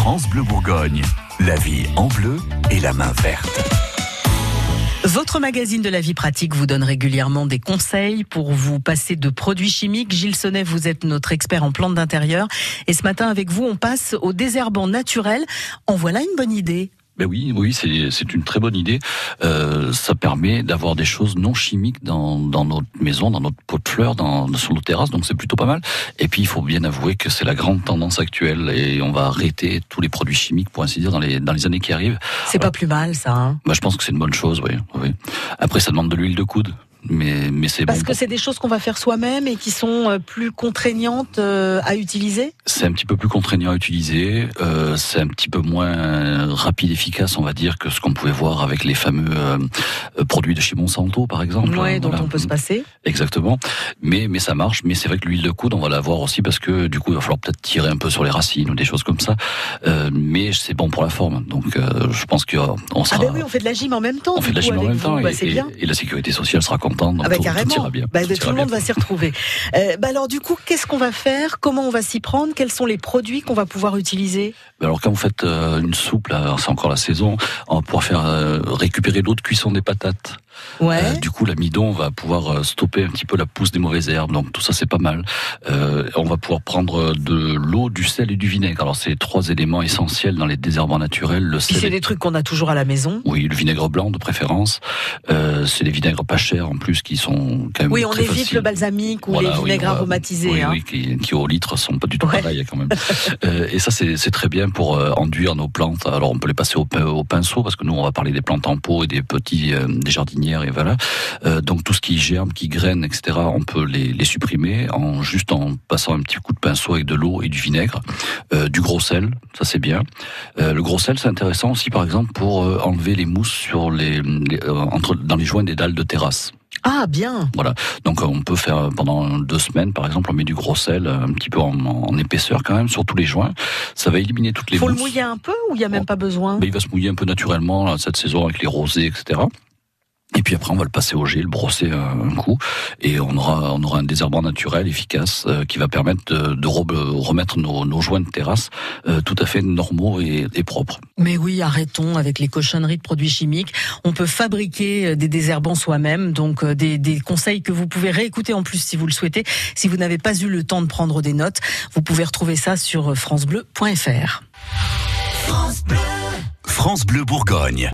France Bleu Bourgogne. La vie en bleu et la main verte. Votre magazine de la vie pratique vous donne régulièrement des conseils pour vous passer de produits chimiques. Gilles Sonnet, vous êtes notre expert en plantes d'intérieur. Et ce matin, avec vous, on passe au désherbant naturel. En voilà une bonne idée. Ben oui, oui, c'est une très bonne idée. Euh, ça permet d'avoir des choses non chimiques dans, dans notre maison, dans notre pot de fleurs, dans, sur nos terrasses, donc c'est plutôt pas mal. Et puis il faut bien avouer que c'est la grande tendance actuelle et on va arrêter tous les produits chimiques, pour ainsi dire, dans les, dans les années qui arrivent. C'est pas plus mal ça. Hein ben, je pense que c'est une bonne chose, oui, oui. Après, ça demande de l'huile de coude mais, mais c'est Parce que c'est des choses qu'on va faire soi-même et qui sont euh, plus contraignantes euh, à utiliser? C'est un petit peu plus contraignant à utiliser, euh, c'est un petit peu moins rapide, efficace, on va dire, que ce qu'on pouvait voir avec les fameux euh, produits de chez Monsanto, par exemple. Oui, dont on peut se passer. Exactement, mais, mais ça marche, mais c'est vrai que l'huile de coude, on va l'avoir aussi parce que du coup, il va falloir peut-être tirer un peu sur les racines ou des choses comme ça, mais c'est bon pour la forme, donc je pense qu'on sera... Ah ben oui, on fait de la gym en même temps. On fait de la gym en même temps, bah, et, et, la sécurité sociale sera ah bah, carrément. Tout, bien. Bah, tout, le monde va s'y retrouver. Euh, bah alors du coup, qu'est-ce qu'on va faire? Comment on va s'y prendre? Quels sont les produits qu'on va pouvoir utiliser? Bah, Alors quand vous faites euh, une soupe, c'est encore la saison, on va pouvoir faire euh, récupérer l'eau de cuisson des patates. Ouais. Euh, du coup, l'amidon va pouvoir euh, stopper un petit peu la pousse des mauvaises herbes. Donc tout ça, c'est pas mal. Euh, on va pouvoir prendre de l'eau, du sel et du vinaigre. Alors c'est trois éléments essentiels dans les désherbants naturels. Le sel. C'est des trucs qu'on a toujours à la maison. Oui, le vinaigre blanc de préférence. Euh, c'est des vinaigres pas chers en plus qui sont quand même Oui, on évite le balsamique ou les vinaigres aromatisés. Oui, hein. oui qui, qui, au litre sont pas du tout ouais. pareils quand même. et ça, c'est très bien pour enduire nos plantes. Alors on peut les passer au, au, pinceau parce que nous, on va parler des plantes en pot et des petits des et voilà. Euh, donc tout ce qui germe, qui graine, etc., on peut les, les, supprimer en juste en passant un petit coup de pinceau avec de l'eau et du vinaigre, euh, du gros sel, ça c'est bien. Euh, le gros sel, c'est intéressant aussi, par exemple, pour enlever les mousses sur les, les entre dans les joints des dalles de terrasse. Ah bien. Voilà. Donc on peut faire pendant deux semaines, par exemple, on met du gros sel un petit peu en, en épaisseur quand même sur tous les joints. Ça va éliminer toutes les. Faut mousses. le mouiller un peu ou il y a même pas besoin? Mais il va se mouiller un peu naturellement cette saison avec les rosés, etc. Et puis après, on va le passer au gel, brosser un coup, et on aura, on aura un désherbant naturel efficace euh, qui va permettre de, de remettre nos, nos, joints de terrasse euh, tout à fait normaux et, et, propres. Mais oui, arrêtons avec les cochonneries de produits chimiques. On peut fabriquer euh, des désherbants soi-même, donc euh, des, des, conseils que vous pouvez réécouter en plus si vous le souhaitez. Si vous n'avez pas eu le temps de prendre des notes, vous pouvez retrouver ça sur francebleu.fr. France Bleu, France Bleu Bourgogne.